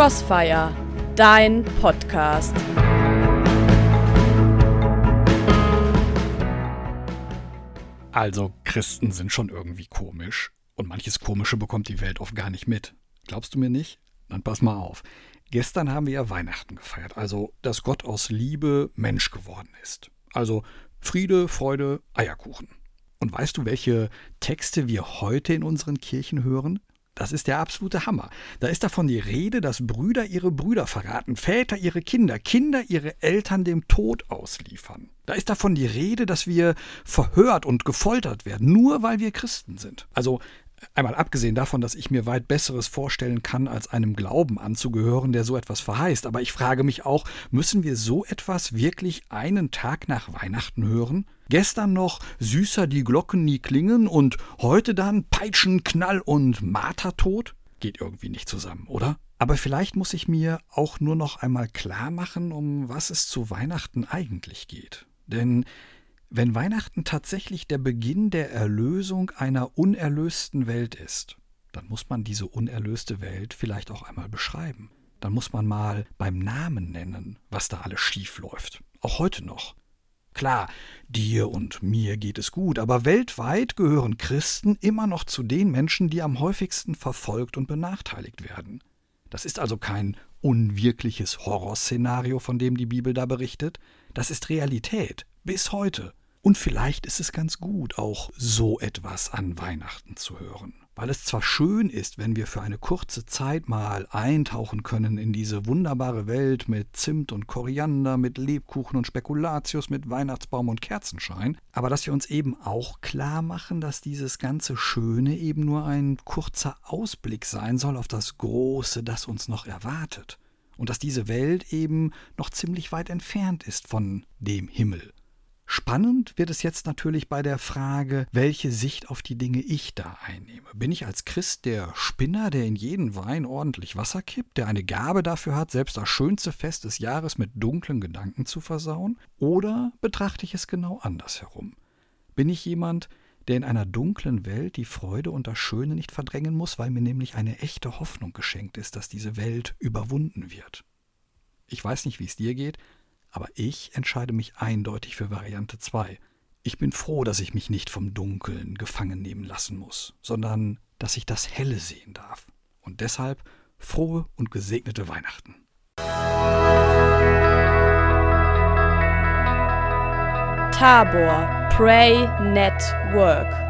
Crossfire, dein Podcast. Also, Christen sind schon irgendwie komisch. Und manches Komische bekommt die Welt oft gar nicht mit. Glaubst du mir nicht? Dann pass mal auf. Gestern haben wir ja Weihnachten gefeiert, also dass Gott aus Liebe Mensch geworden ist. Also Friede, Freude, Eierkuchen. Und weißt du, welche Texte wir heute in unseren Kirchen hören? Das ist der absolute Hammer. Da ist davon die Rede, dass Brüder ihre Brüder verraten, Väter ihre Kinder, Kinder ihre Eltern dem Tod ausliefern. Da ist davon die Rede, dass wir verhört und gefoltert werden, nur weil wir Christen sind. Also Einmal abgesehen davon, dass ich mir weit Besseres vorstellen kann, als einem Glauben anzugehören, der so etwas verheißt. Aber ich frage mich auch, müssen wir so etwas wirklich einen Tag nach Weihnachten hören? Gestern noch süßer die Glocken nie klingen und heute dann Peitschen, Knall und Martertod? Geht irgendwie nicht zusammen, oder? Aber vielleicht muss ich mir auch nur noch einmal klar machen, um was es zu Weihnachten eigentlich geht. Denn wenn Weihnachten tatsächlich der Beginn der Erlösung einer unerlösten Welt ist, dann muss man diese unerlöste Welt vielleicht auch einmal beschreiben. Dann muss man mal beim Namen nennen, was da alles schief läuft. Auch heute noch. Klar, dir und mir geht es gut, aber weltweit gehören Christen immer noch zu den Menschen, die am häufigsten verfolgt und benachteiligt werden. Das ist also kein unwirkliches Horrorszenario, von dem die Bibel da berichtet, das ist Realität bis heute. Und vielleicht ist es ganz gut, auch so etwas an Weihnachten zu hören. Weil es zwar schön ist, wenn wir für eine kurze Zeit mal eintauchen können in diese wunderbare Welt mit Zimt und Koriander, mit Lebkuchen und Spekulatius, mit Weihnachtsbaum und Kerzenschein, aber dass wir uns eben auch klar machen, dass dieses ganze Schöne eben nur ein kurzer Ausblick sein soll auf das Große, das uns noch erwartet. Und dass diese Welt eben noch ziemlich weit entfernt ist von dem Himmel. Spannend wird es jetzt natürlich bei der Frage, welche Sicht auf die Dinge ich da einnehme. Bin ich als Christ der Spinner, der in jeden Wein ordentlich Wasser kippt, der eine Gabe dafür hat, selbst das schönste Fest des Jahres mit dunklen Gedanken zu versauen? Oder betrachte ich es genau andersherum? Bin ich jemand, der in einer dunklen Welt die Freude und das Schöne nicht verdrängen muss, weil mir nämlich eine echte Hoffnung geschenkt ist, dass diese Welt überwunden wird? Ich weiß nicht, wie es dir geht, aber ich entscheide mich eindeutig für Variante 2. Ich bin froh, dass ich mich nicht vom Dunkeln gefangen nehmen lassen muss, sondern dass ich das Helle sehen darf. Und deshalb frohe und gesegnete Weihnachten. Tabor Pray Network